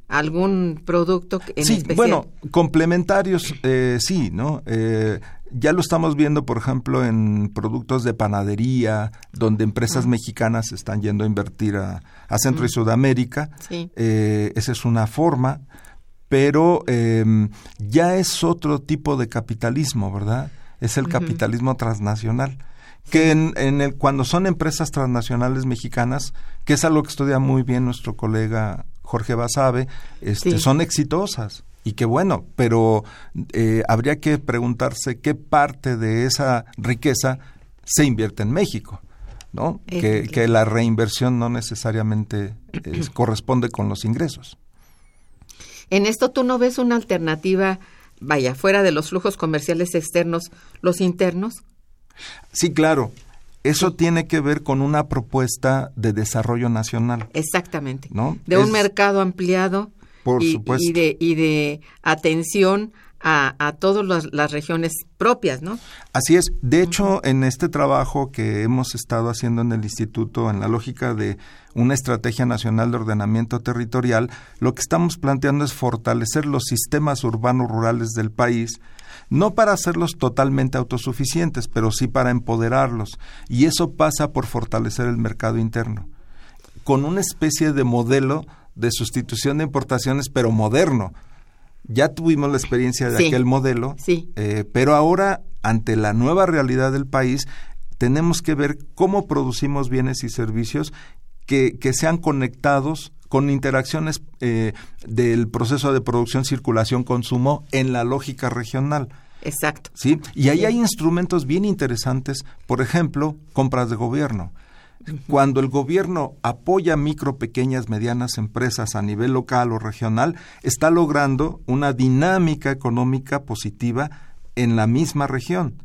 algún producto en sí, especial. bueno, complementarios, eh, sí, ¿no? Eh, ya lo estamos viendo, por ejemplo, en productos de panadería, donde empresas mexicanas están yendo a invertir a, a Centro y Sudamérica. Sí. Eh, esa es una forma, pero eh, ya es otro tipo de capitalismo, ¿verdad? Es el capitalismo transnacional. Que en, en el, cuando son empresas transnacionales mexicanas, que es algo que estudia muy bien nuestro colega Jorge Basabe, este, Sí. son exitosas. Y qué bueno, pero eh, habría que preguntarse qué parte de esa riqueza se invierte en México, ¿no? Eh, Que, claro. que la reinversión no necesariamente eh, [clears throat] corresponde con los ingresos. En esto tú no ves una alternativa, vaya, fuera de los flujos comerciales externos, los internos. Sí, claro. Eso tiene que ver con una propuesta de desarrollo nacional. Exactamente. ¿No? De un mercado ampliado Por y, supuesto. y de, y de atención a, a todas las, las regiones propias, ¿no? Así es. De hecho, en este trabajo que hemos estado haciendo en el instituto, en la lógica de una estrategia nacional de ordenamiento territorial, lo que estamos planteando es fortalecer los sistemas urbanos rurales del país, no para hacerlos totalmente autosuficientes, pero sí para empoderarlos. Y eso pasa por fortalecer el mercado interno, con una especie de modelo de sustitución de importaciones, pero moderno. Ya tuvimos la experiencia de Sí. aquel modelo, Sí. eh, pero ahora, ante la nueva realidad del país, tenemos que ver cómo producimos bienes y servicios que, que sean conectados con interacciones eh, del proceso de producción, circulación, consumo en la lógica regional. Exacto. ¿sí? Y ahí hay instrumentos bien interesantes, por ejemplo, compras de gobierno. Cuando el gobierno apoya micro, pequeñas, medianas empresas a nivel local o regional, está logrando una dinámica económica positiva en la misma región.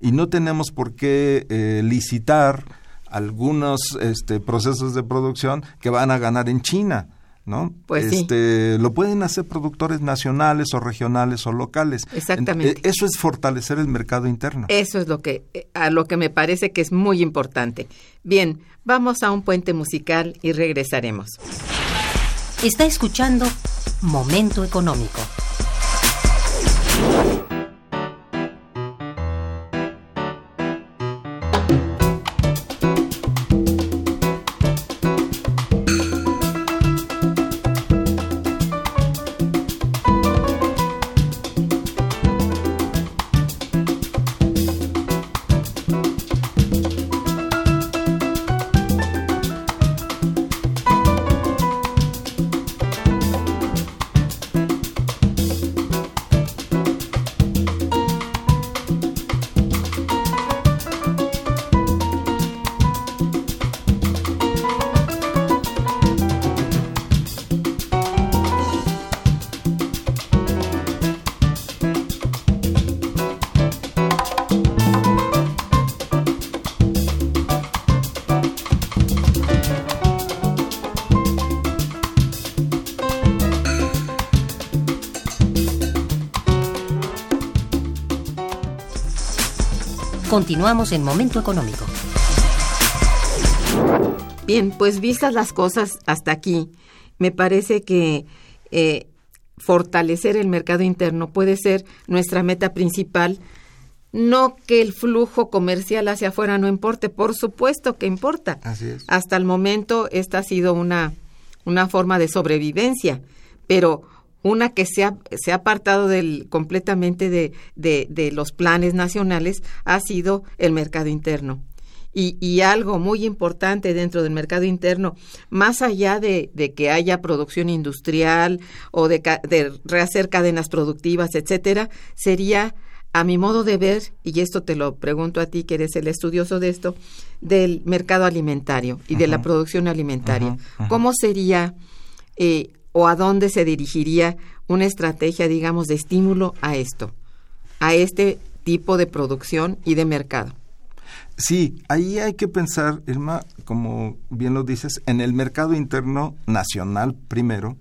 Y no tenemos por qué eh, licitar algunos este, procesos de producción que van a ganar en China. ¿no? Pues sí. este, Lo pueden hacer productores nacionales o regionales o locales. Exactamente. En- eh, Eso es fortalecer el mercado interno. Eso es lo que a lo que me parece que es muy importante. Bien, vamos a un puente musical y regresaremos. Está escuchando Momento Económico. Continuamos en Momento Económico. Bien, pues vistas las cosas hasta aquí, me parece que eh, fortalecer el mercado interno puede ser nuestra meta principal. No que el flujo comercial hacia afuera no importe, por supuesto que importa. Así es. Hasta el momento esta ha sido una, una forma de sobrevivencia, pero una que se ha, se ha apartado del, completamente de, de, de los planes nacionales ha sido el mercado interno. Y, y, algo muy importante dentro del mercado interno, más allá de, de que haya producción industrial o de, de, rehacer cadenas productivas, etcétera, sería, a mi modo de ver, y esto te lo pregunto a ti que eres el estudioso de esto, del mercado alimentario y uh -huh. de la producción alimentaria. Uh -huh. Uh -huh. ¿Cómo sería eh, o a dónde se dirigiría una estrategia, digamos, de estímulo a esto, a este tipo de producción y de mercado? Sí, ahí hay que pensar, Irma, como bien lo dices, en el mercado interno nacional primero,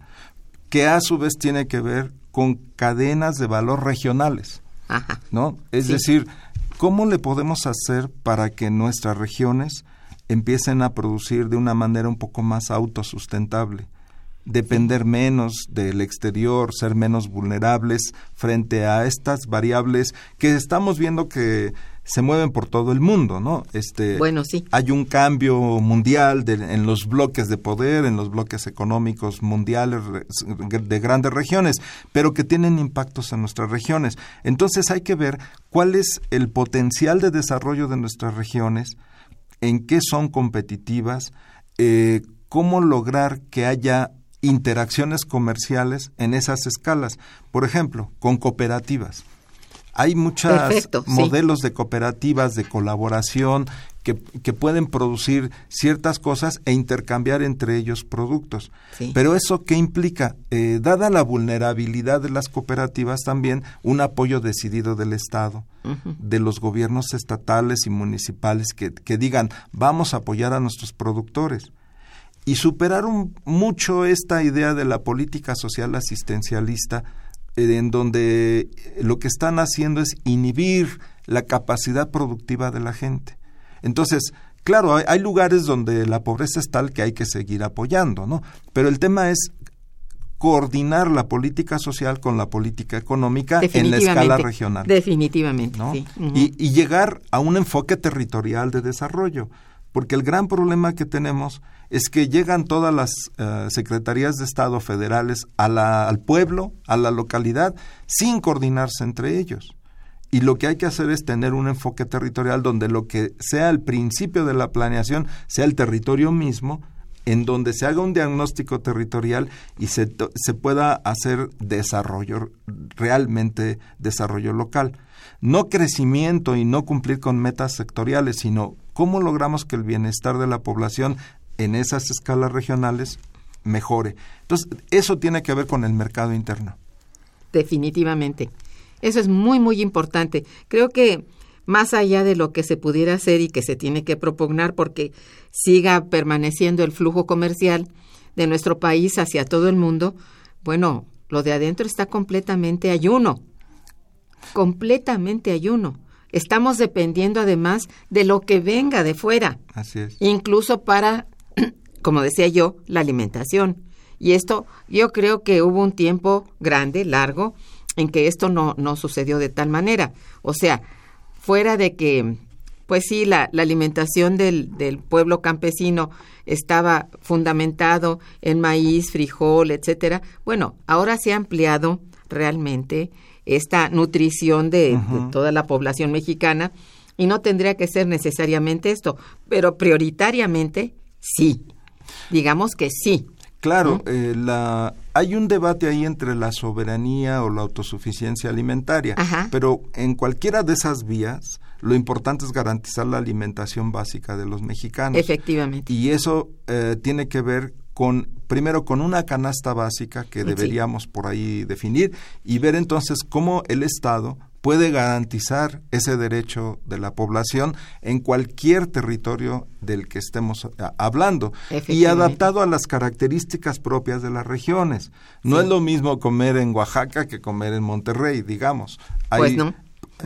que a su vez tiene que ver con cadenas de valor regionales, Ajá. ¿no? Es Sí. decir, ¿cómo le podemos hacer para que nuestras regiones empiecen a producir de una manera un poco más autosustentable? Depender menos del exterior, ser menos vulnerables frente a estas variables que estamos viendo que se mueven por todo el mundo, ¿no? Este, Bueno, sí. hay un cambio mundial de- en los bloques de poder, en los bloques económicos mundiales de grandes regiones, pero que tienen impactos en nuestras regiones. Entonces hay que ver cuál es el potencial de desarrollo de nuestras regiones, en qué son competitivas, eh, cómo lograr que haya interacciones comerciales en esas escalas. Por ejemplo, con cooperativas. Hay muchos sí. modelos de cooperativas de colaboración que, que pueden producir ciertas cosas e intercambiar entre ellos productos. Sí. Pero eso qué implica? Eh, dada la vulnerabilidad de las cooperativas, también un apoyo decidido del Estado, de los gobiernos estatales y municipales que, que digan vamos a apoyar a nuestros productores y superar un- mucho esta idea de la política social asistencialista eh, en donde lo que están haciendo es inhibir la capacidad productiva de la gente. Entonces, claro, hay, hay lugares donde la pobreza es tal que hay que seguir apoyando, ¿no? Pero el tema es coordinar la política social con la política económica en la escala regional. Definitivamente, ¿no? sí. Y, y llegar a un enfoque territorial de desarrollo. Porque el gran problema que tenemos es que llegan todas las eh, secretarías de Estado federales al pueblo, a la localidad, sin coordinarse entre ellos. Y lo que hay que hacer es tener un enfoque territorial donde lo que sea el principio de la planeación sea el territorio mismo, en donde se haga un diagnóstico territorial y se, se pueda hacer desarrollo, realmente desarrollo local. No crecimiento y no cumplir con metas sectoriales, sino cómo logramos que el bienestar de la población en esas escalas regionales mejore. Entonces, eso tiene que ver con el mercado interno. Definitivamente. Eso es muy, muy importante. Creo que más allá de lo que se pudiera hacer y que se tiene que propugnar porque siga permaneciendo el flujo comercial de nuestro país hacia todo el mundo, bueno, lo de adentro está completamente ayuno. Completamente ayuno. Estamos dependiendo además de lo que venga de fuera Así es. incluso para, como decía yo, la alimentación. Y esto, yo creo que hubo un tiempo grande, largo, en que esto no, no sucedió de tal manera. O sea, fuera de que, pues sí, la, la alimentación del, del pueblo campesino estaba fundamentado en maíz, frijol, etcétera. Bueno, ahora se ha ampliado realmente esta nutrición de, toda la población mexicana y no tendría que ser necesariamente esto, pero prioritariamente sí. Digamos que sí. Claro, eh, la, hay un debate ahí entre la soberanía o la autosuficiencia alimentaria, Ajá. pero en cualquiera de esas vías, lo importante es garantizar la alimentación básica de los mexicanos. Efectivamente. Y eso eh, tiene que ver con, primero, con una canasta básica que Sí. deberíamos por ahí definir y ver entonces cómo el Estado puede garantizar ese derecho de la población en cualquier territorio del que estemos a- hablando y adaptado a las características propias de las regiones. No Sí. es lo mismo comer en Oaxaca que comer en Monterrey, digamos. Hay, Pues no.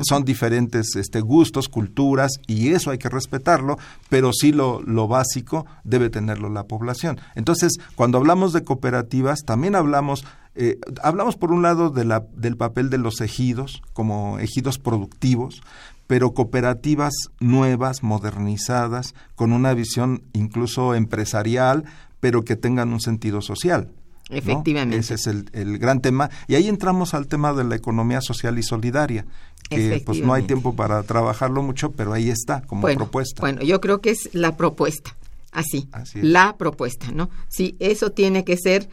son diferentes este, gustos, culturas, y eso hay que respetarlo, pero sí lo, lo básico debe tenerlo la población. Entonces, cuando hablamos de cooperativas, también hablamos eh, hablamos por un lado de la, del papel de los ejidos como ejidos productivos, pero cooperativas nuevas, modernizadas, con una visión incluso empresarial, pero que tengan un sentido social. Efectivamente. Ese es el, el, gran tema. Y ahí entramos al tema de la economía social y solidaria, que pues no hay tiempo para trabajarlo mucho, pero ahí está como propuesta. Bueno, yo creo que es la propuesta, así, así la propuesta, ¿no? Sí, eso tiene que ser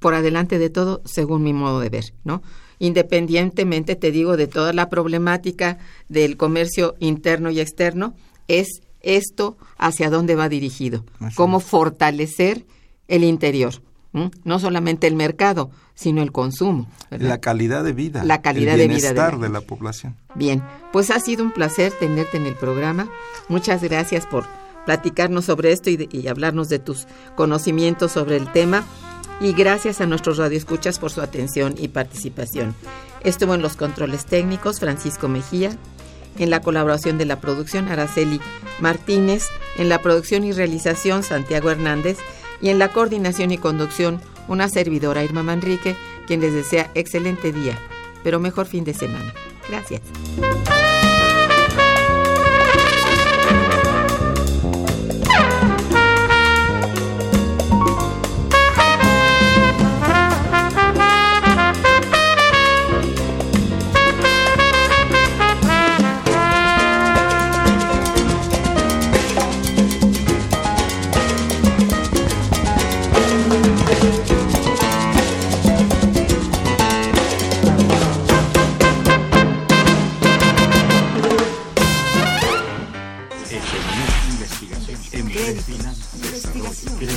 por adelante de todo, según mi modo de ver, ¿no? Independientemente, te digo, de toda la problemática del comercio interno y externo, es esto hacia dónde va dirigido, cómo fortalecer el interior, no solamente el mercado, sino el consumo. La calidad de vida. La calidad de vida de la, de la población. Bien, pues ha sido un placer tenerte en el programa. Muchas gracias por platicarnos sobre esto y, y hablarnos de tus conocimientos sobre el tema y gracias a nuestros radioescuchas por su atención y participación. Estuvo en los controles técnicos Francisco Mejía, en la colaboración de la producción Araceli Martínez, en la producción y realización Santiago Hernández y en la coordinación y conducción una servidora Irma Manrique, quien les desea excelente día, pero mejor fin de semana. Gracias.